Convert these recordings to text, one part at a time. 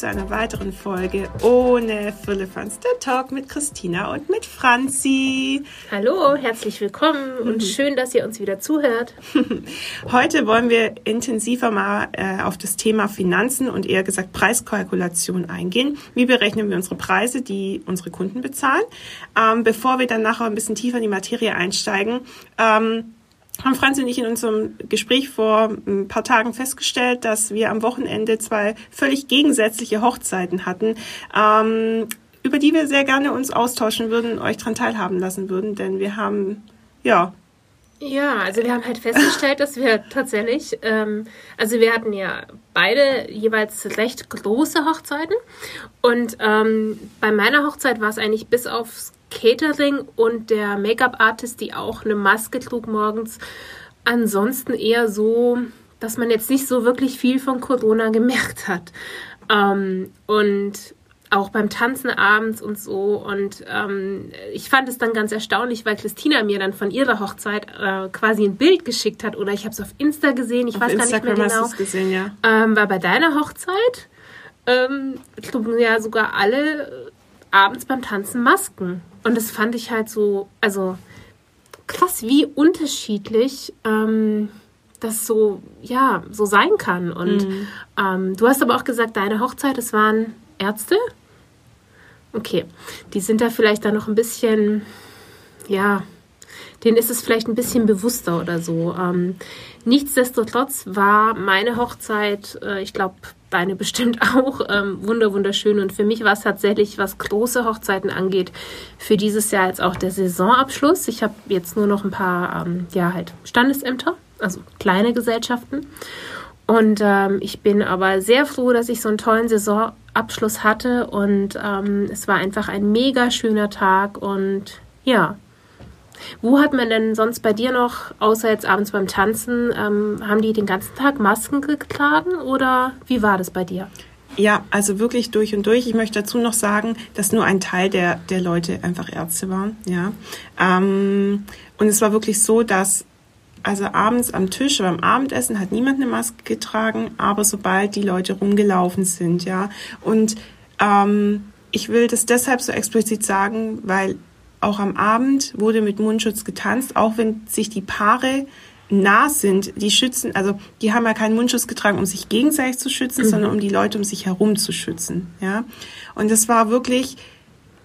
Zu einer weiteren Folge ohne Firlefanz, der Talk mit Christina und mit Franzi. Hallo, herzlich willkommen und mhm. schön, dass ihr uns wieder zuhört. Heute wollen wir intensiver mal äh, auf das Thema Finanzen und eher gesagt Preiskalkulation eingehen. Wie berechnen wir unsere Preise, die unsere Kunden bezahlen? Ähm, bevor wir dann nachher ein bisschen tiefer in die Materie einsteigen, ähm, haben Franz und ich in unserem Gespräch vor ein paar Tagen festgestellt, dass wir am Wochenende zwei völlig gegensätzliche Hochzeiten hatten, ähm, über die wir sehr gerne uns austauschen würden, euch daran teilhaben lassen würden, denn wir haben, ja. Ja, also wir haben halt festgestellt, dass wir tatsächlich, ähm, also wir hatten ja beide jeweils recht große Hochzeiten und ähm, bei meiner Hochzeit war es eigentlich bis aufs Catering und der Make-up-Artist, die auch eine Maske trug morgens. Ansonsten eher so, dass man jetzt nicht so wirklich viel von Corona gemerkt hat. Ähm, und auch beim Tanzen abends und so. Und ähm, ich fand es dann ganz erstaunlich, weil Christina mir dann von ihrer Hochzeit äh, quasi ein Bild geschickt hat. Oder ich habe es auf Insta gesehen, ich auf weiß Instagram gar nicht mehr genau. Hast gesehen, ja. Ähm, war bei deiner Hochzeit ähm, trugen ja sogar alle abends beim Tanzen Masken. Und das fand ich halt so, also krass, wie unterschiedlich ähm, das so, ja, so sein kann. Und mhm. ähm, du hast aber auch gesagt, deine Hochzeit, das waren Ärzte? Okay, die sind da vielleicht dann noch ein bisschen, ja, denen ist es vielleicht ein bisschen bewusster oder so. Ähm, nichtsdestotrotz war meine Hochzeit, äh, ich glaube, deine bestimmt auch, ähm, wunder wunderschön. Und für mich war es tatsächlich, was große Hochzeiten angeht, für dieses Jahr jetzt auch der Saisonabschluss. Ich habe jetzt nur noch ein paar, ähm, ja, halt Standesämter, also kleine Gesellschaften. Und ähm, ich bin aber sehr froh, dass ich so einen tollen Saisonabschluss hatte. Und ähm, es war einfach ein mega schöner Tag. Und ja, wo hat man denn sonst bei dir noch, außer jetzt abends beim Tanzen, ähm, haben die den ganzen Tag Masken getragen oder wie war das bei dir? Ja, also wirklich durch und durch. Ich möchte dazu noch sagen, dass nur ein Teil der, der Leute einfach Ärzte waren. Ja. Ähm, und es war wirklich so, dass also abends am Tisch beim Abendessen hat niemand eine Maske getragen, aber sobald die Leute rumgelaufen sind, ja. Und ähm, ich will das deshalb so explizit sagen, weil auch am Abend wurde mit Mundschutz getanzt, auch wenn sich die Paare nah sind, die schützen, also die haben ja keinen Mundschutz getragen, um sich gegenseitig zu schützen, mhm. sondern um die Leute um sich herum zu schützen, ja. Und das war wirklich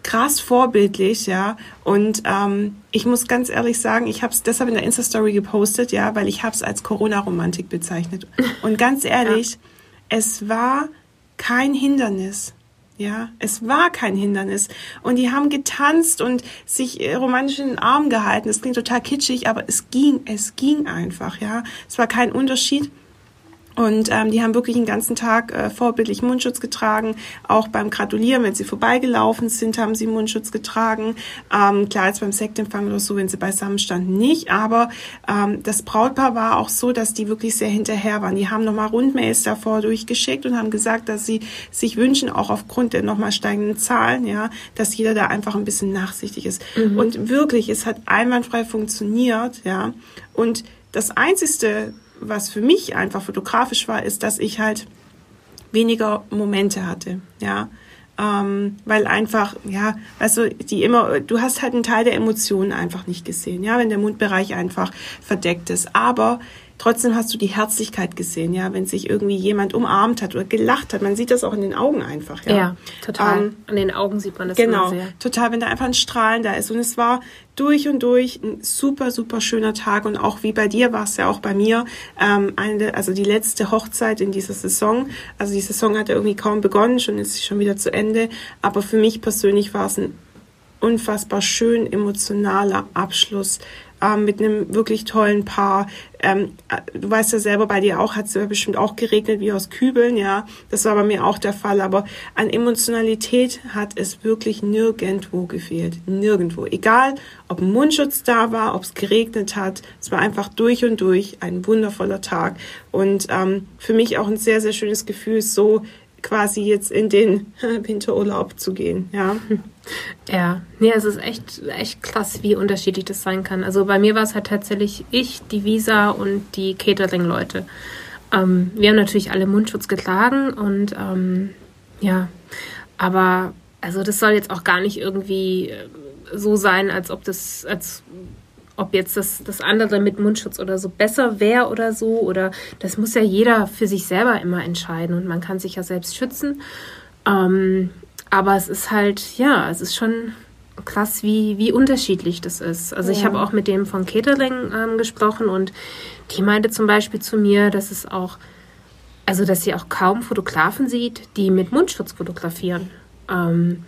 krass vorbildlich, ja. Und ähm, ich muss ganz ehrlich sagen, ich habe es deshalb in der Insta-Story gepostet, ja, weil ich habe es als Corona-Romantik bezeichnet. Und ganz ehrlich, ja. es war kein Hindernis. Ja, es war kein Hindernis. Und die haben getanzt und sich äh, romantisch in den Arm gehalten. Das klingt total kitschig, aber es ging, es ging einfach, ja. Es war kein Unterschied. Und ähm, die haben wirklich den ganzen Tag äh, vorbildlich Mundschutz getragen. Auch beim Gratulieren, wenn sie vorbeigelaufen sind, haben sie Mundschutz getragen. Ähm, klar, jetzt beim Sektempfang oder so, wenn sie beisammen standen, nicht. Aber ähm, das Brautpaar war auch so, dass die wirklich sehr hinterher waren. Die haben nochmal Rundmails davor durchgeschickt und haben gesagt, dass sie sich wünschen, auch aufgrund der nochmal steigenden Zahlen, ja, dass jeder da einfach ein bisschen nachsichtig ist. Mhm. Und wirklich, es hat einwandfrei funktioniert, ja. Und das Einzigste, was für mich einfach fotografisch war, ist, dass ich halt weniger Momente hatte, ja. Ähm, weil einfach, ja, also die immer, du hast halt einen Teil der Emotionen einfach nicht gesehen, ja, wenn der Mundbereich einfach verdeckt ist. Aber Trotzdem hast du die Herzlichkeit gesehen, ja, wenn sich irgendwie jemand umarmt hat oder gelacht hat. Man sieht das auch in den Augen einfach, ja. Ja, total. Ähm, An den Augen sieht man das genau, sehr. total, wenn da einfach ein Strahlen da ist. Und es war durch und durch ein super, super schöner Tag. Und auch wie bei dir war es ja auch bei mir, ähm, eine, also die letzte Hochzeit in dieser Saison. Also die Saison hat ja irgendwie kaum begonnen, schon ist sie schon wieder zu Ende. Aber für mich persönlich war es ein unfassbar schön emotionaler Abschluss ähm, mit einem wirklich tollen Paar. Ähm, äh, du weißt ja selber, bei dir auch hat es ja bestimmt auch geregnet wie aus Kübeln, ja. Das war bei mir auch der Fall. Aber an Emotionalität hat es wirklich nirgendwo gefehlt. Nirgendwo. Egal, ob ein Mundschutz da war, ob es geregnet hat. Es war einfach durch und durch ein wundervoller Tag. Und ähm, für mich auch ein sehr, sehr schönes Gefühl, so quasi jetzt in den Winterurlaub zu gehen, ja. Ja, nee, es ist echt, echt krass, wie unterschiedlich das sein kann. Also bei mir war es halt tatsächlich ich, die Visa und die Catering-Leute. Ähm, wir haben natürlich alle Mundschutz getragen und ähm, ja, aber also das soll jetzt auch gar nicht irgendwie äh, so sein, als ob das, als ob jetzt das, das andere mit Mundschutz oder so besser wäre oder so. Oder das muss ja jeder für sich selber immer entscheiden und man kann sich ja selbst schützen. Ähm, aber es ist halt, ja, es ist schon krass, wie, wie unterschiedlich das ist. Also ja. ich habe auch mit dem von Catering ähm, gesprochen und die meinte zum Beispiel zu mir, dass es auch, also dass sie auch kaum Fotografen sieht, die mit Mundschutz fotografieren. Ähm,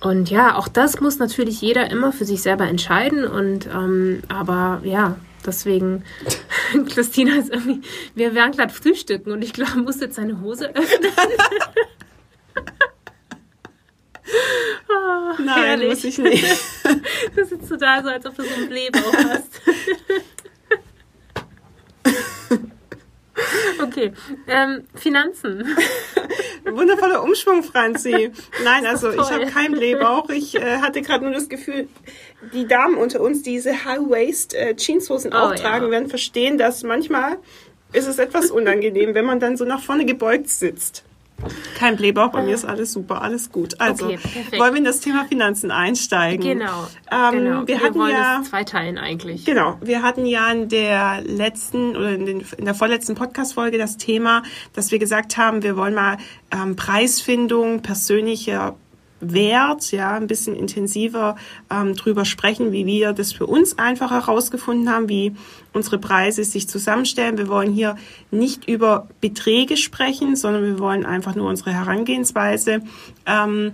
und ja, auch das muss natürlich jeder immer für sich selber entscheiden. Und ähm, aber ja, deswegen, Christina ist irgendwie, wir werden gerade frühstücken und ich glaube, muss jetzt seine Hose öffnen. oh, Nein, herrlich. muss ich nicht. das ist total so, als ob du so ein Blähbauch hast. Okay, ähm, Finanzen. Wundervoller Umschwung, Franzi. Nein, also ich habe keinen Blähbauch. Ich äh, hatte gerade nur das Gefühl, die Damen unter uns, die diese High-Waist-Jeanshosen äh, auch oh, tragen, ja. werden verstehen, dass manchmal ist es etwas unangenehm, wenn man dann so nach vorne gebeugt sitzt. Kein Blähbauch, bei mir ist alles super, alles gut. Also okay, wollen wir in das Thema Finanzen einsteigen. Genau. Ähm, genau. Wir, wir hatten ja es zweiteilen eigentlich. Genau. Wir hatten ja in der letzten oder in, den, in der vorletzten Podcast-Folge das Thema, dass wir gesagt haben, wir wollen mal ähm, Preisfindung, persönliche Wert, ja, ein bisschen intensiver ähm, drüber sprechen, wie wir das für uns einfach herausgefunden haben, wie unsere Preise sich zusammenstellen. Wir wollen hier nicht über Beträge sprechen, sondern wir wollen einfach nur unsere Herangehensweise ähm,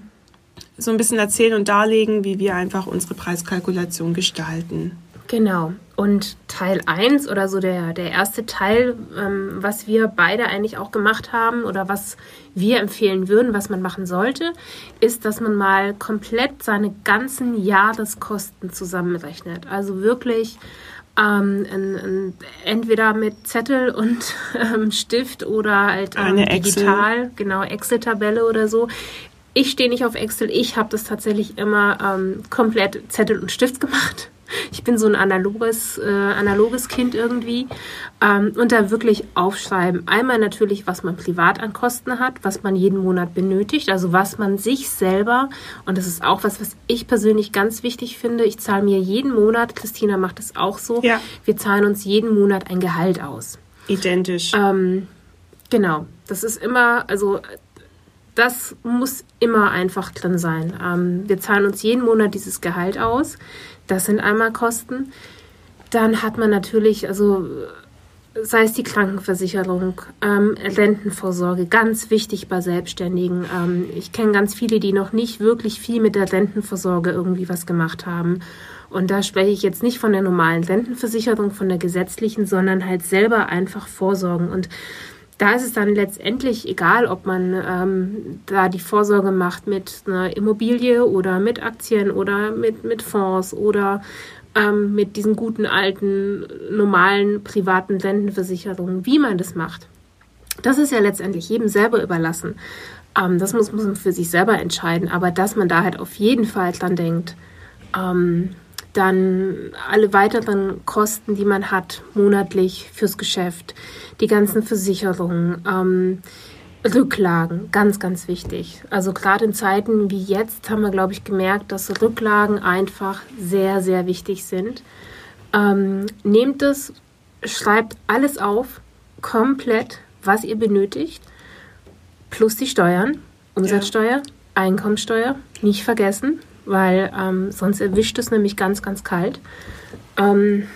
so ein bisschen erzählen und darlegen, wie wir einfach unsere Preiskalkulation gestalten. Genau. Und Teil 1 oder so der, der erste Teil, ähm, was wir beide eigentlich auch gemacht haben oder was wir empfehlen würden, was man machen sollte, ist, dass man mal komplett seine ganzen Jahreskosten zusammenrechnet. Also wirklich ähm, in, in, entweder mit Zettel und ähm, Stift oder halt ähm, digital, Excel. genau, Excel-Tabelle oder so. Ich stehe nicht auf Excel, ich habe das tatsächlich immer ähm, komplett Zettel und Stift gemacht ich bin so ein analoges, äh, analoges Kind irgendwie. Ähm, und da wirklich aufschreiben. Einmal natürlich, was man privat an Kosten hat, was man jeden Monat benötigt, also was man sich selber, und das ist auch was, was ich persönlich ganz wichtig finde. Ich zahle mir jeden Monat, Christina macht es auch so, ja. wir zahlen uns jeden Monat ein Gehalt aus. Identisch. Ähm, genau. Das ist immer, also das muss immer einfach drin sein. Ähm, wir zahlen uns jeden Monat dieses Gehalt aus. Das sind einmal Kosten. Dann hat man natürlich, also sei es die Krankenversicherung, ähm, Rentenvorsorge, ganz wichtig bei Selbstständigen. Ähm, ich kenne ganz viele, die noch nicht wirklich viel mit der Rentenvorsorge irgendwie was gemacht haben. Und da spreche ich jetzt nicht von der normalen Rentenversicherung, von der gesetzlichen, sondern halt selber einfach vorsorgen. Und da ist es dann letztendlich egal, ob man ähm, da die Vorsorge macht mit einer Immobilie oder mit Aktien oder mit, mit Fonds oder ähm, mit diesen guten alten normalen privaten Rentenversicherungen, wie man das macht. Das ist ja letztendlich jedem selber überlassen. Ähm, das muss, muss man für sich selber entscheiden, aber dass man da halt auf jeden Fall dran denkt, ähm, dann alle weiteren Kosten, die man hat, monatlich fürs Geschäft, die ganzen Versicherungen, ähm, Rücklagen, ganz, ganz wichtig. Also gerade in Zeiten wie jetzt haben wir, glaube ich, gemerkt, dass Rücklagen einfach sehr, sehr wichtig sind. Ähm, nehmt es, schreibt alles auf, komplett, was ihr benötigt, plus die Steuern, Umsatzsteuer, ja. Einkommensteuer, nicht vergessen weil ähm, sonst erwischt es nämlich ganz, ganz kalt. Ähm,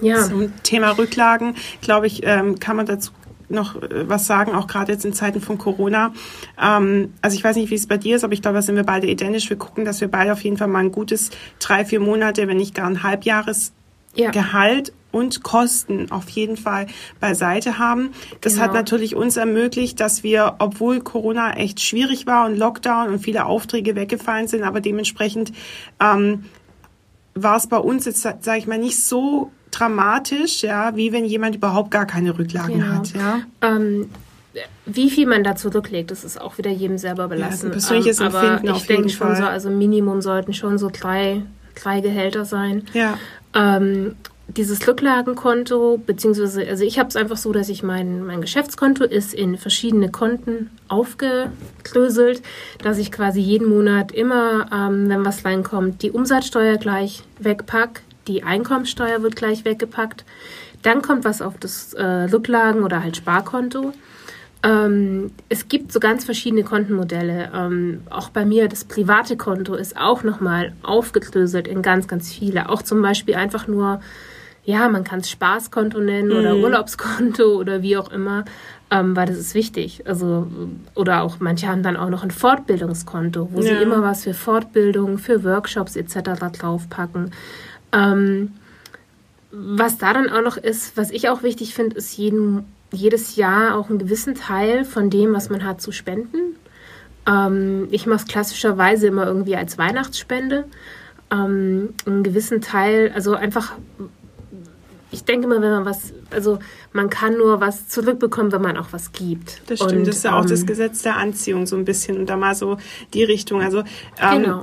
ja. Zum Thema Rücklagen, glaube ich, ähm, kann man dazu noch äh, was sagen, auch gerade jetzt in Zeiten von Corona. Ähm, also ich weiß nicht, wie es bei dir ist, aber ich glaube, da sind wir beide identisch. Wir gucken, dass wir beide auf jeden Fall mal ein gutes drei, vier Monate, wenn nicht gar ein Halbjahres ja. Gehalt und Kosten auf jeden Fall beiseite haben. Das genau. hat natürlich uns ermöglicht, dass wir, obwohl Corona echt schwierig war und Lockdown und viele Aufträge weggefallen sind, aber dementsprechend ähm, war es bei uns jetzt, sage ich mal, nicht so dramatisch, ja, wie wenn jemand überhaupt gar keine Rücklagen genau. hat. Ja. Ähm, wie viel man da zurücklegt, das ist auch wieder jedem selber belassen. Ja, persönliches ähm, Empfinden aber ich denke schon so, also Minimum sollten schon so drei, drei Gehälter sein. Ja. Ähm, dieses Rücklagenkonto, beziehungsweise, also ich habe es einfach so, dass ich mein, mein Geschäftskonto ist in verschiedene Konten aufgeklöselt, dass ich quasi jeden Monat immer, ähm, wenn was reinkommt, die Umsatzsteuer gleich wegpack, die Einkommensteuer wird gleich weggepackt, dann kommt was auf das äh, Rücklagen- oder halt Sparkonto. Ähm, es gibt so ganz verschiedene Kontenmodelle. Ähm, auch bei mir das private Konto ist auch nochmal aufgedröselt in ganz, ganz viele. Auch zum Beispiel einfach nur ja, man kann es Spaßkonto nennen oder mhm. Urlaubskonto oder wie auch immer, ähm, weil das ist wichtig. Also, oder auch manche haben dann auch noch ein Fortbildungskonto, wo ja. sie immer was für Fortbildung, für Workshops etc. draufpacken. Ähm, was da dann auch noch ist, was ich auch wichtig finde, ist jeden, jedes Jahr auch einen gewissen Teil von dem, was man hat, zu spenden. Ähm, ich mache es klassischerweise immer irgendwie als Weihnachtsspende. Ähm, einen gewissen Teil, also einfach ich denke mal, wenn man was, also man kann nur was zurückbekommen, wenn man auch was gibt. Das stimmt, und, das ist ja auch ähm, das Gesetz der Anziehung so ein bisschen und da mal so die Richtung. Also ähm, genau.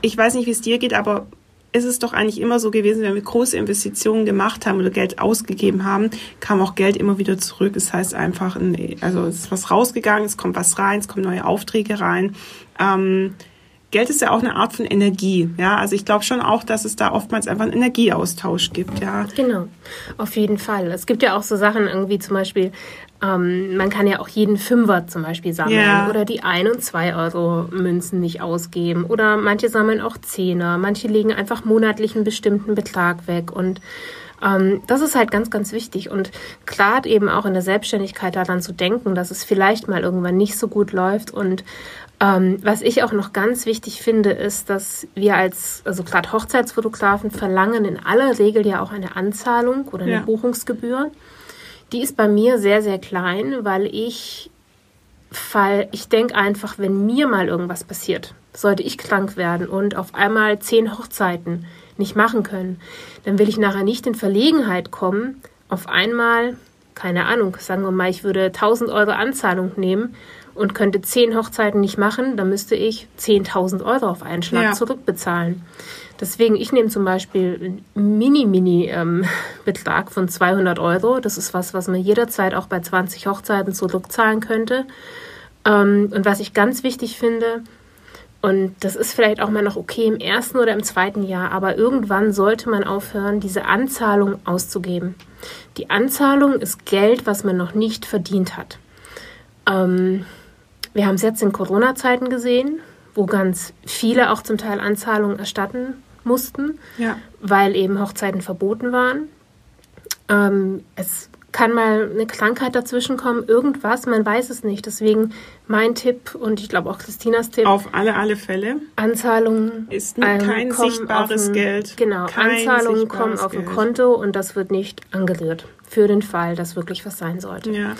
ich weiß nicht, wie es dir geht, aber ist es doch eigentlich immer so gewesen, wenn wir große Investitionen gemacht haben oder Geld ausgegeben haben, kam auch Geld immer wieder zurück. Das heißt einfach, also es ist was rausgegangen, es kommt was rein, es kommen neue Aufträge rein. Ähm, Geld ist ja auch eine Art von Energie, ja. Also ich glaube schon auch, dass es da oftmals einfach einen Energieaustausch gibt, ja. Genau, auf jeden Fall. Es gibt ja auch so Sachen irgendwie zum Beispiel, ähm, man kann ja auch jeden Fünfer zum Beispiel sammeln ja. oder die ein und zwei Euro Münzen nicht ausgeben oder manche sammeln auch Zehner, manche legen einfach monatlich einen bestimmten Betrag weg und ähm, das ist halt ganz, ganz wichtig und klar eben auch in der Selbstständigkeit daran zu denken, dass es vielleicht mal irgendwann nicht so gut läuft und ähm, was ich auch noch ganz wichtig finde, ist, dass wir als, also gerade Hochzeitsfotografen verlangen in aller Regel ja auch eine Anzahlung oder eine ja. Buchungsgebühr. Die ist bei mir sehr, sehr klein, weil ich fall, ich denke einfach, wenn mir mal irgendwas passiert, sollte ich krank werden und auf einmal zehn Hochzeiten nicht machen können, dann will ich nachher nicht in Verlegenheit kommen, auf einmal, keine Ahnung, sagen wir mal, ich würde 1000 Euro Anzahlung nehmen und könnte zehn Hochzeiten nicht machen, dann müsste ich 10.000 Euro auf einen Schlag ja. zurückbezahlen. Deswegen, ich nehme zum Beispiel einen Mini-Mini-Betrag ähm, von 200 Euro. Das ist was, was man jederzeit auch bei 20 Hochzeiten zurückzahlen könnte. Ähm, und was ich ganz wichtig finde, und das ist vielleicht auch mal noch okay im ersten oder im zweiten Jahr, aber irgendwann sollte man aufhören, diese Anzahlung auszugeben. Die Anzahlung ist Geld, was man noch nicht verdient hat. Ähm, wir haben es jetzt in Corona-Zeiten gesehen, wo ganz viele auch zum Teil Anzahlungen erstatten mussten, ja. weil eben Hochzeiten verboten waren. Ähm, es kann mal eine Krankheit dazwischen kommen, irgendwas, man weiß es nicht. Deswegen mein Tipp und ich glaube auch Christinas Tipp. Auf alle, alle Fälle. Anzahlungen ist ähm, kein sichtbares ein, Geld. Genau, kein Anzahlungen kommen auf ein Konto und das wird nicht angerührt. Für den Fall, dass wirklich was sein sollte. Ja.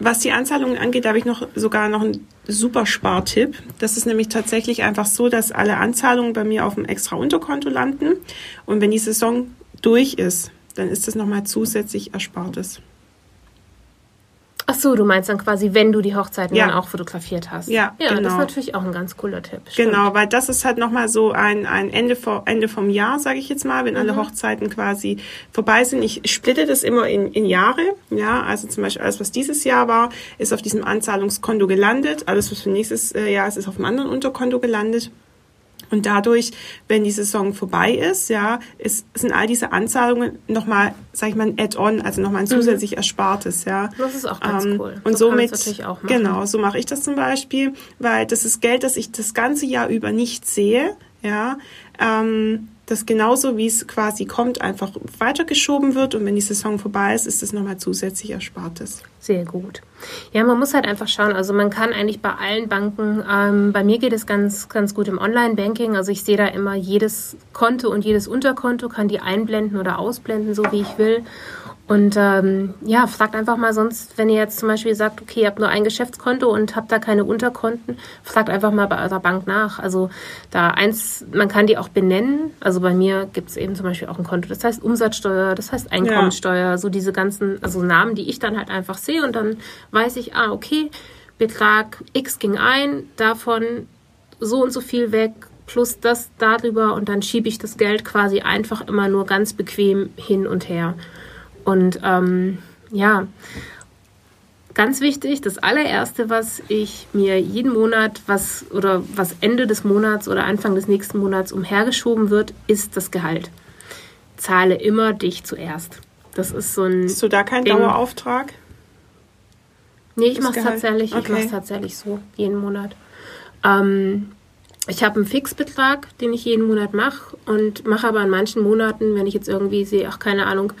Was die Anzahlungen angeht, habe ich noch sogar noch einen super Spartipp. Das ist nämlich tatsächlich einfach so, dass alle Anzahlungen bei mir auf dem extra Unterkonto landen. Und wenn die Saison durch ist, dann ist das nochmal zusätzlich Erspartes. Ach so, du meinst dann quasi, wenn du die Hochzeiten ja. dann auch fotografiert hast. Ja, ja genau. das ist natürlich auch ein ganz cooler Tipp. Stimmt. Genau, weil das ist halt nochmal so ein, ein Ende, vor, Ende vom Jahr, sage ich jetzt mal, wenn mhm. alle Hochzeiten quasi vorbei sind. Ich splitte das immer in, in Jahre. Ja, also zum Beispiel alles, was dieses Jahr war, ist auf diesem Anzahlungskonto gelandet. Alles, was für nächstes äh, Jahr ist, ist auf einem anderen Unterkonto gelandet. Und dadurch, wenn die Saison vorbei ist, ja, ist, sind all diese Anzahlungen nochmal, sag ich mal, ein Add-on, also nochmal ein mhm. zusätzlich Erspartes, ja. Das ist auch ganz ähm, cool. Und so somit, natürlich auch machen. genau, so mache ich das zum Beispiel, weil das ist Geld, das ich das ganze Jahr über nicht sehe, ja. Ähm, das genauso wie es quasi kommt, einfach weitergeschoben wird und wenn die Saison vorbei ist, ist es nochmal zusätzlich Erspartes. Sehr gut. Ja, man muss halt einfach schauen. Also man kann eigentlich bei allen Banken, ähm, bei mir geht es ganz, ganz gut im Online-Banking. Also ich sehe da immer jedes Konto und jedes Unterkonto, kann die einblenden oder ausblenden, so wie ich will. Und ähm, ja, fragt einfach mal sonst, wenn ihr jetzt zum Beispiel sagt, okay, ihr habt nur ein Geschäftskonto und habt da keine Unterkonten, fragt einfach mal bei eurer Bank nach. Also da eins, man kann die auch benennen. Also bei mir gibt es eben zum Beispiel auch ein Konto, das heißt Umsatzsteuer, das heißt Einkommensteuer, ja. so diese ganzen, also Namen, die ich dann halt einfach sehe und dann weiß ich, ah, okay, Betrag X ging ein, davon so und so viel weg, plus das darüber und dann schiebe ich das Geld quasi einfach immer nur ganz bequem hin und her. Und ähm, ja, ganz wichtig, das allererste, was ich mir jeden Monat, was oder was Ende des Monats oder Anfang des nächsten Monats umhergeschoben wird, ist das Gehalt. Zahle immer dich zuerst. Das ist so ein. Hast du da keinen Ding. Dauerauftrag? Nee, ich mache es tatsächlich, okay. ich tatsächlich so, jeden Monat. Ähm, ich habe einen Fixbetrag, den ich jeden Monat mache und mache aber in manchen Monaten, wenn ich jetzt irgendwie sehe, ach keine Ahnung,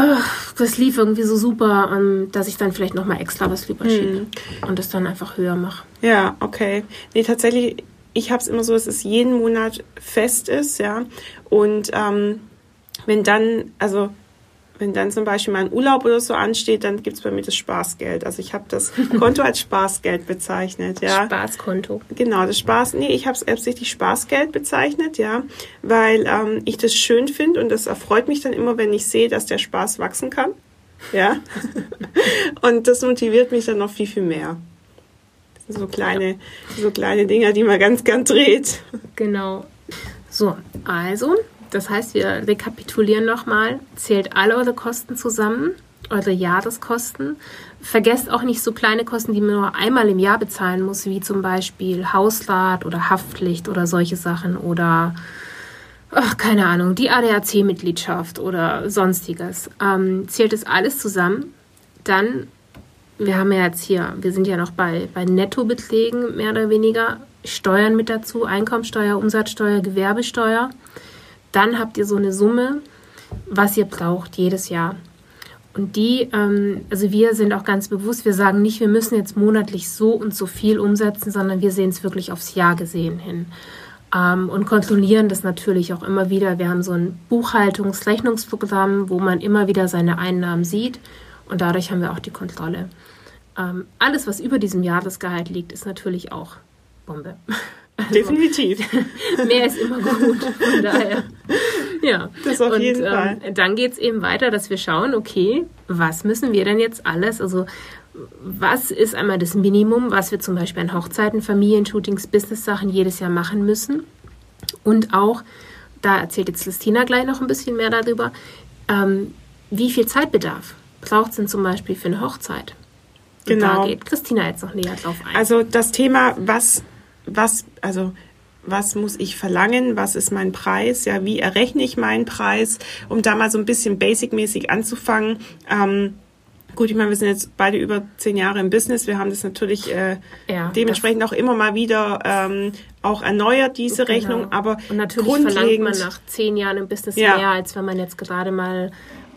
ach, das lief irgendwie so super, dass ich dann vielleicht nochmal extra was rüberschiebe hm. und das dann einfach höher mache. Ja, okay. Nee, tatsächlich, ich habe es immer so, dass es jeden Monat fest ist, ja. Und ähm, wenn dann, also wenn dann zum Beispiel mal ein Urlaub oder so ansteht, dann gibt es bei mir das Spaßgeld. Also ich habe das Konto als Spaßgeld bezeichnet, ja. Spaßkonto. Genau, das Spaß, nee, ich habe es absichtlich Spaßgeld bezeichnet, ja, weil ähm, ich das schön finde und das erfreut mich dann immer, wenn ich sehe, dass der Spaß wachsen kann, ja. und das motiviert mich dann noch viel, viel mehr. Das sind so kleine, so kleine Dinger, die man ganz gern dreht. Genau. So, also das heißt, wir rekapitulieren nochmal, zählt alle eure Kosten zusammen, eure Jahreskosten. Vergesst auch nicht so kleine Kosten, die man nur einmal im Jahr bezahlen muss, wie zum Beispiel Hausrat oder Haftpflicht oder solche Sachen oder ach, keine Ahnung, die ADAC-Mitgliedschaft oder sonstiges. Ähm, zählt es alles zusammen, dann, wir haben ja jetzt hier, wir sind ja noch bei, bei Nettobeträgen mehr oder weniger, Steuern mit dazu, Einkommensteuer, Umsatzsteuer, Gewerbesteuer dann habt ihr so eine Summe, was ihr braucht jedes Jahr. Und die, ähm, also wir sind auch ganz bewusst, wir sagen nicht, wir müssen jetzt monatlich so und so viel umsetzen, sondern wir sehen es wirklich aufs Jahr gesehen hin. Ähm, und kontrollieren das natürlich auch immer wieder. Wir haben so ein Buchhaltungsrechnungsprogramm, wo man immer wieder seine Einnahmen sieht und dadurch haben wir auch die Kontrolle. Ähm, alles, was über diesem Jahresgehalt liegt, ist natürlich auch Bombe. Definitiv. Mehr ist immer gut. Von daher. Ja. Das auf und, jeden ähm, Fall. Dann geht es eben weiter, dass wir schauen, okay, was müssen wir denn jetzt alles? Also was ist einmal das Minimum, was wir zum Beispiel an Hochzeiten, Familienshootings, Business-Sachen jedes Jahr machen müssen? Und auch, da erzählt jetzt Christina gleich noch ein bisschen mehr darüber, ähm, wie viel Zeitbedarf braucht es denn zum Beispiel für eine Hochzeit? Genau. da geht Christina jetzt noch näher drauf ein. Also das Thema, was was, also was muss ich verlangen, was ist mein Preis, ja, wie errechne ich meinen Preis, um da mal so ein bisschen basic-mäßig anzufangen. Ähm, gut, ich meine, wir sind jetzt beide über zehn Jahre im Business, wir haben das natürlich äh, ja, dementsprechend auch immer mal wieder ähm, auch erneuert, diese genau. Rechnung, aber Und natürlich verlangt man nach zehn Jahren im Business ja. mehr, als wenn man jetzt gerade mal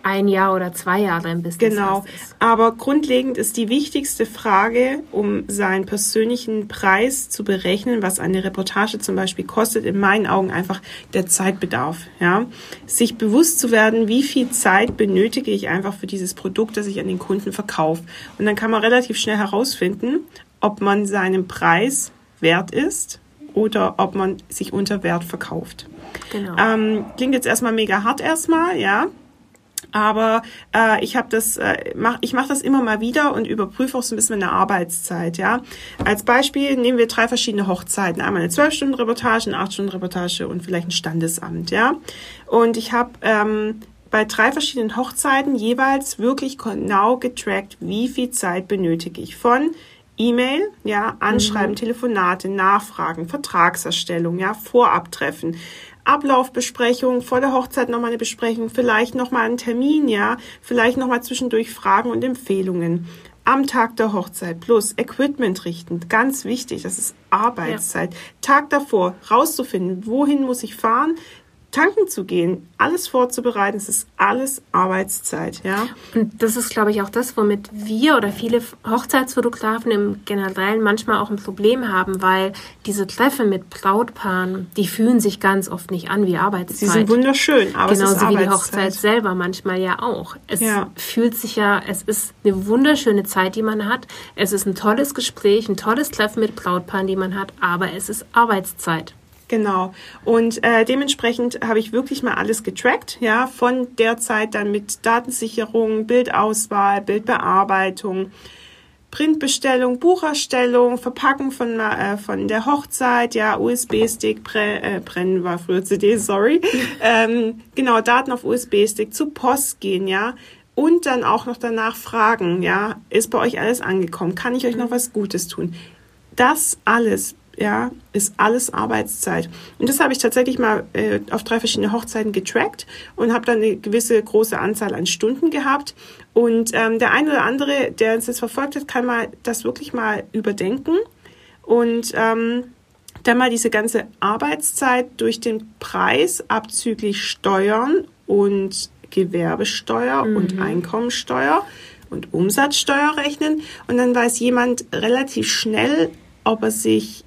ein Jahr oder zwei Jahre im Business genau. Aber grundlegend ist die wichtigste Frage, um seinen persönlichen Preis zu berechnen, was eine Reportage zum Beispiel kostet, in meinen Augen einfach der Zeitbedarf. Ja? Sich bewusst zu werden, wie viel Zeit benötige ich einfach für dieses Produkt, das ich an den Kunden verkaufe. Und dann kann man relativ schnell herausfinden, ob man seinen Preis wert ist oder ob man sich unter Wert verkauft. Genau. Ähm, klingt jetzt erstmal mega hart erstmal, ja aber äh, ich habe das, äh, mach, ich mache das immer mal wieder und überprüfe auch so ein bisschen meine Arbeitszeit. Ja, als Beispiel nehmen wir drei verschiedene Hochzeiten: einmal eine zwölf Stunden Reportage, eine acht Stunden Reportage und vielleicht ein Standesamt. Ja, und ich habe ähm, bei drei verschiedenen Hochzeiten jeweils wirklich genau getrackt, wie viel Zeit benötige ich von E-Mail, ja, Anschreiben, mhm. Telefonate, Nachfragen, Vertragserstellung, ja, Vorabtreffen, Ablaufbesprechung, vor der Hochzeit nochmal eine Besprechung, vielleicht nochmal einen Termin, ja, vielleicht nochmal zwischendurch Fragen und Empfehlungen. Am Tag der Hochzeit plus Equipment richten, ganz wichtig, das ist Arbeitszeit. Ja. Tag davor rauszufinden, wohin muss ich fahren, tanken zu gehen, alles vorzubereiten, es ist alles Arbeitszeit, ja. Und das ist, glaube ich, auch das, womit wir oder viele Hochzeitsfotografen im Generellen manchmal auch ein Problem haben, weil diese Treffen mit Brautpaaren, die fühlen sich ganz oft nicht an wie Arbeitszeit. Sie sind wunderschön, aber Genauso es ist wie die Hochzeit selber manchmal ja auch. Es ja. fühlt sich ja, es ist eine wunderschöne Zeit, die man hat. Es ist ein tolles Gespräch, ein tolles Treffen mit Brautpaaren, die man hat, aber es ist Arbeitszeit. Genau. Und äh, dementsprechend habe ich wirklich mal alles getrackt, ja, von der Zeit dann mit Datensicherung, Bildauswahl, Bildbearbeitung, Printbestellung, Bucherstellung, Verpacken von, äh, von der Hochzeit, ja, USB-Stick, Bre äh, brennen war früher CD, sorry. ähm, genau, Daten auf USB-Stick, zu Post gehen, ja. Und dann auch noch danach fragen, ja, ist bei euch alles angekommen? Kann ich euch noch was Gutes tun? Das alles ja, ist alles Arbeitszeit. Und das habe ich tatsächlich mal äh, auf drei verschiedene Hochzeiten getrackt und habe dann eine gewisse große Anzahl an Stunden gehabt. Und ähm, der eine oder andere, der uns jetzt verfolgt hat, kann mal das wirklich mal überdenken und ähm, dann mal diese ganze Arbeitszeit durch den Preis abzüglich Steuern und Gewerbesteuer mhm. und Einkommensteuer und Umsatzsteuer rechnen. Und dann weiß jemand relativ schnell, ob er sich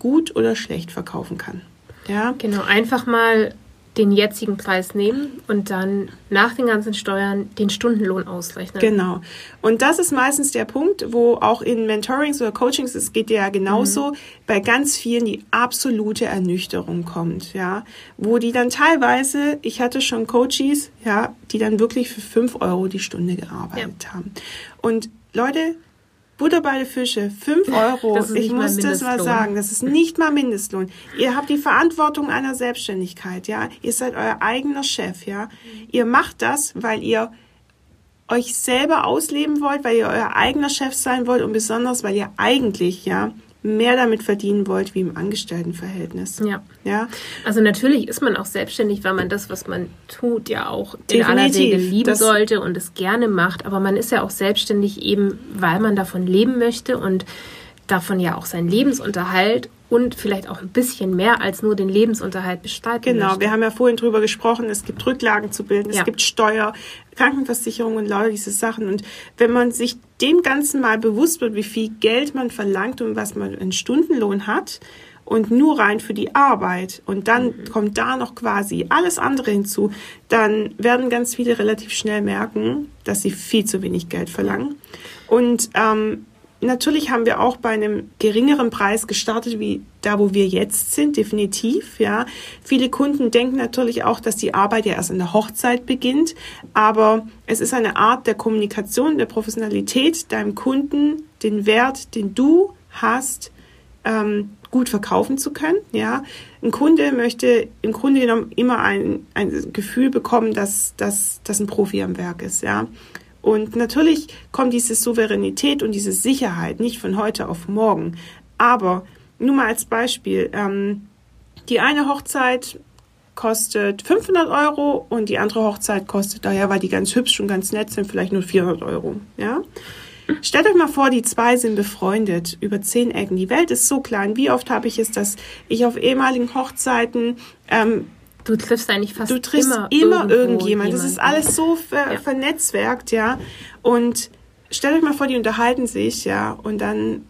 gut oder schlecht verkaufen kann. Ja? Genau, einfach mal den jetzigen Preis nehmen und dann nach den ganzen Steuern den Stundenlohn ausrechnen. Genau. Und das ist meistens der Punkt, wo auch in Mentorings oder Coachings, es geht ja genauso, mhm. bei ganz vielen die absolute Ernüchterung kommt, ja. Wo die dann teilweise, ich hatte schon Coaches, ja, die dann wirklich für fünf Euro die Stunde gearbeitet ja. haben. Und Leute, Butter bei den Fische, 5 Euro. ich muss das mal sagen, das ist nicht mal Mindestlohn. Ihr habt die Verantwortung einer Selbstständigkeit, ja. Ihr seid euer eigener Chef, ja. Ihr macht das, weil ihr euch selber ausleben wollt, weil ihr euer eigener Chef sein wollt und besonders, weil ihr eigentlich, ja, mehr damit verdienen wollt wie im Angestelltenverhältnis. Ja. ja. Also natürlich ist man auch selbstständig, weil man das, was man tut, ja auch Definitiv. in aller Regel lieben das sollte und es gerne macht. Aber man ist ja auch selbstständig eben, weil man davon leben möchte und davon ja auch seinen Lebensunterhalt und vielleicht auch ein bisschen mehr als nur den Lebensunterhalt bestreiten Genau, möchte. wir haben ja vorhin drüber gesprochen, es gibt Rücklagen zu bilden, ja. es gibt Steuer, Krankenversicherung und lauter diese Sachen. Und wenn man sich dem Ganzen mal bewusst wird, wie viel Geld man verlangt und was man in Stundenlohn hat, und nur rein für die Arbeit und dann mhm. kommt da noch quasi alles andere hinzu, dann werden ganz viele relativ schnell merken, dass sie viel zu wenig Geld verlangen. Und ähm, Natürlich haben wir auch bei einem geringeren Preis gestartet, wie da, wo wir jetzt sind, definitiv, ja. Viele Kunden denken natürlich auch, dass die Arbeit ja erst in der Hochzeit beginnt, aber es ist eine Art der Kommunikation, der Professionalität, deinem Kunden den Wert, den du hast, ähm, gut verkaufen zu können, ja. Ein Kunde möchte im Grunde genommen immer ein, ein Gefühl bekommen, dass, dass, dass ein Profi am Werk ist, ja. Und natürlich kommt diese Souveränität und diese Sicherheit nicht von heute auf morgen. Aber nur mal als Beispiel, ähm, die eine Hochzeit kostet 500 Euro und die andere Hochzeit kostet daher, weil die ganz hübsch und ganz nett sind, vielleicht nur 400 Euro. Ja? Stellt euch mal vor, die zwei sind befreundet über zehn Ecken. Die Welt ist so klein. Wie oft habe ich es, dass ich auf ehemaligen Hochzeiten ähm, Du triffst eigentlich fast du triffst immer, immer irgendjemand. Das ist alles so ver ja. vernetzwerkt, ja. Und stellt euch mal vor, die unterhalten sich, ja, und dann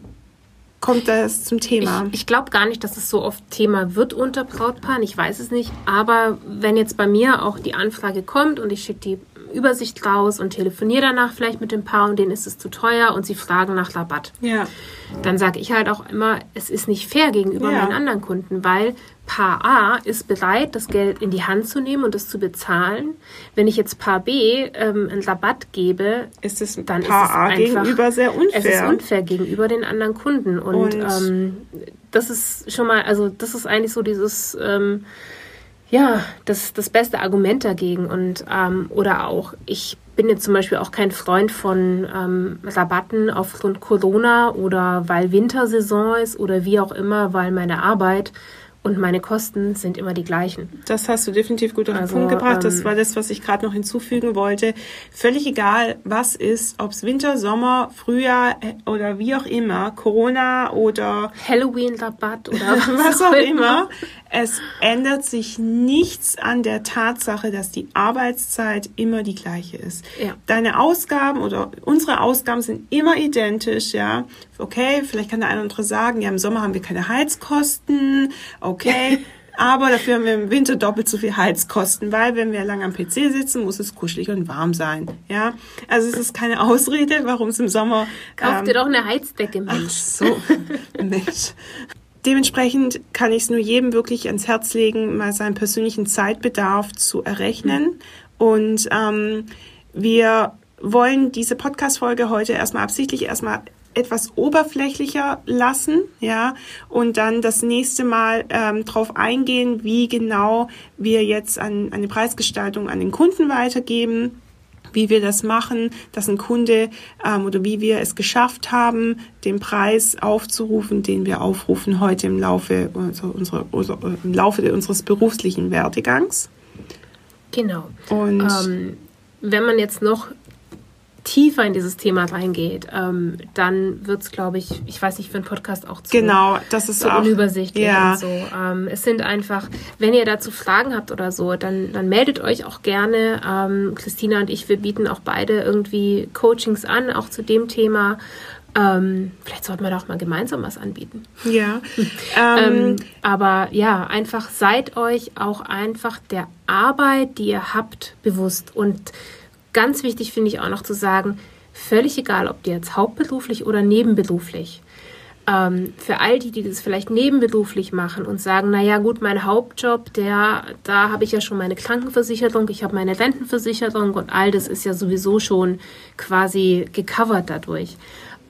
kommt das zum Thema. Ich, ich glaube gar nicht, dass es so oft Thema wird unter Brautpaaren. Ich weiß es nicht. Aber wenn jetzt bei mir auch die Anfrage kommt und ich schicke die Übersicht raus und telefoniere danach vielleicht mit dem Paar und denen ist es zu teuer und sie fragen nach Rabatt. Ja. Dann sage ich halt auch immer, es ist nicht fair gegenüber ja. meinen anderen Kunden, weil Paar A ist bereit, das Geld in die Hand zu nehmen und es zu bezahlen. Wenn ich jetzt Paar B ähm, einen Rabatt gebe, ist es dann Paar ist es A einfach, gegenüber sehr unfair. Es ist unfair gegenüber den anderen Kunden. Und, und ähm, das ist schon mal, also das ist eigentlich so dieses ähm, ja, das, das beste Argument dagegen. Und ähm, oder auch, ich bin jetzt zum Beispiel auch kein Freund von ähm, Rabatten aufgrund Corona oder weil Wintersaison ist oder wie auch immer, weil meine Arbeit und meine Kosten sind immer die gleichen. Das hast du definitiv gut auf den also, Punkt gebracht. Das ähm, war das, was ich gerade noch hinzufügen wollte. Völlig egal, was ist, ob es Winter, Sommer, Frühjahr äh, oder wie auch immer, Corona oder Halloween-Rabatt oder was auch immer. Es ändert sich nichts an der Tatsache, dass die Arbeitszeit immer die gleiche ist. Ja. Deine Ausgaben oder unsere Ausgaben sind immer identisch, ja. Okay, vielleicht kann der eine oder andere sagen, ja, im Sommer haben wir keine Heizkosten, okay. Aber dafür haben wir im Winter doppelt so viel Heizkosten, weil wenn wir lange am PC sitzen, muss es kuschelig und warm sein. Ja, also es ist keine Ausrede, warum es im Sommer. Kauf ähm, dir doch eine Heizdecke, Mensch. Ach so, Mensch. Dementsprechend kann ich es nur jedem wirklich ans Herz legen, mal seinen persönlichen Zeitbedarf zu errechnen. Und ähm, wir wollen diese Podcast-Folge heute erstmal absichtlich erstmal etwas oberflächlicher lassen, ja, und dann das nächste Mal ähm, darauf eingehen, wie genau wir jetzt an, an die Preisgestaltung an den Kunden weitergeben wie wir das machen, dass ein Kunde ähm, oder wie wir es geschafft haben, den Preis aufzurufen, den wir aufrufen heute im Laufe, also unserer, unserer, im Laufe unseres beruflichen Werdegangs. Genau. Und ähm, wenn man jetzt noch tiefer in dieses Thema reingeht, ähm, dann wird es, glaube ich, ich weiß nicht, für einen Podcast auch zu, genau, das ist zu auch, unübersichtlich ja. und so. Ähm, es sind einfach, wenn ihr dazu Fragen habt oder so, dann, dann meldet euch auch gerne. Ähm, Christina und ich, wir bieten auch beide irgendwie Coachings an, auch zu dem Thema. Ähm, vielleicht sollten wir da auch mal gemeinsam was anbieten. Ja. ähm, aber ja, einfach seid euch auch einfach der Arbeit, die ihr habt, bewusst und ganz wichtig finde ich auch noch zu sagen, völlig egal, ob die jetzt hauptberuflich oder nebenberuflich. Ähm, für all die, die das vielleicht nebenberuflich machen und sagen, naja gut, mein Hauptjob, der, da habe ich ja schon meine Krankenversicherung, ich habe meine Rentenversicherung und all das ist ja sowieso schon quasi gecovert dadurch.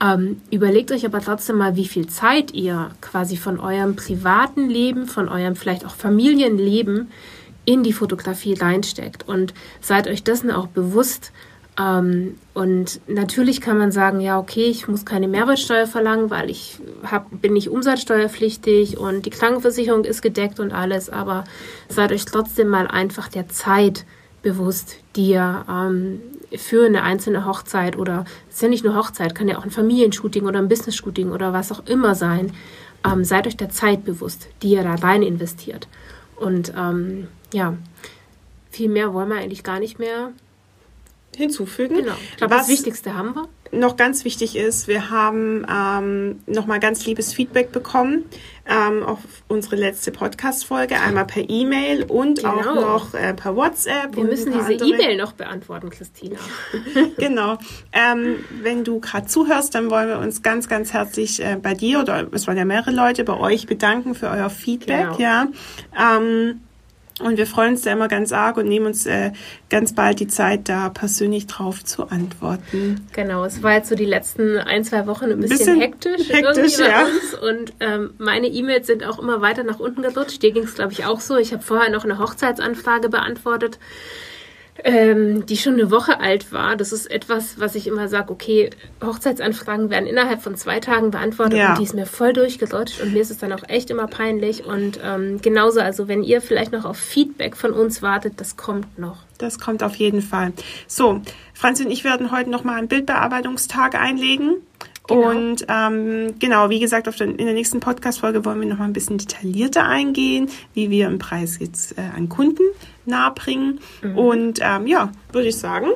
Ähm, überlegt euch aber trotzdem mal, wie viel Zeit ihr quasi von eurem privaten Leben, von eurem vielleicht auch Familienleben in die Fotografie reinsteckt. Und seid euch dessen auch bewusst. Ähm, und natürlich kann man sagen, ja, okay, ich muss keine Mehrwertsteuer verlangen, weil ich hab, bin nicht umsatzsteuerpflichtig und die Krankenversicherung ist gedeckt und alles. Aber seid euch trotzdem mal einfach der Zeit bewusst, die ihr ähm, für eine einzelne Hochzeit oder es ist ja nicht nur Hochzeit, kann ja auch ein Familienshooting oder ein Business-Shooting oder was auch immer sein. Ähm, seid euch der Zeit bewusst, die ihr da rein investiert. Und ähm, ja, viel mehr wollen wir eigentlich gar nicht mehr hinzufügen. Genau. Ich glaube, das Wichtigste haben wir. Noch ganz wichtig ist, wir haben ähm, nochmal ganz liebes Feedback bekommen ähm, auf unsere letzte Podcast-Folge, einmal per E-Mail und genau. auch noch äh, per WhatsApp. Wir müssen diese E-Mail noch beantworten, Christina. genau. Ähm, wenn du gerade zuhörst, dann wollen wir uns ganz, ganz herzlich äh, bei dir oder es waren ja mehrere Leute, bei euch bedanken für euer Feedback. Genau. Ja. Ähm, und wir freuen uns da immer ganz arg und nehmen uns äh, ganz bald die Zeit, da persönlich drauf zu antworten. Genau, es war jetzt so die letzten ein, zwei Wochen ein bisschen, bisschen hektisch, hektisch irgendwie ja. bei uns. Und ähm, meine E-Mails sind auch immer weiter nach unten gerutscht. Dir ging es, glaube ich, auch so. Ich habe vorher noch eine Hochzeitsanfrage beantwortet ähm, die schon eine Woche alt war. Das ist etwas, was ich immer sage, okay, Hochzeitsanfragen werden innerhalb von zwei Tagen beantwortet ja. und die ist mir voll durchgerutscht und mir ist es dann auch echt immer peinlich. Und ähm, genauso, also wenn ihr vielleicht noch auf Feedback von uns wartet, das kommt noch. Das kommt auf jeden Fall. So, Franzi und ich werden heute nochmal einen Bildbearbeitungstag einlegen. Genau. Und ähm, genau, wie gesagt, auf den, in der nächsten Podcast-Folge wollen wir noch mal ein bisschen detaillierter eingehen, wie wir im Preis jetzt äh, an Kunden nahebringen. Mhm. Und ähm, ja, würde ich sagen,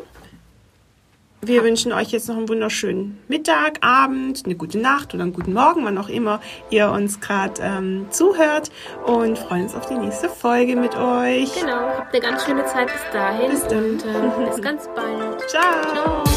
wir wünschen euch jetzt noch einen wunderschönen Mittag, Abend, eine gute Nacht oder einen guten Morgen, wann auch immer ihr uns gerade ähm, zuhört und freuen uns auf die nächste Folge mit euch. Genau, habt eine ganz schöne Zeit bis dahin bis dann. und äh, bis ganz bald. Ciao. Ciao.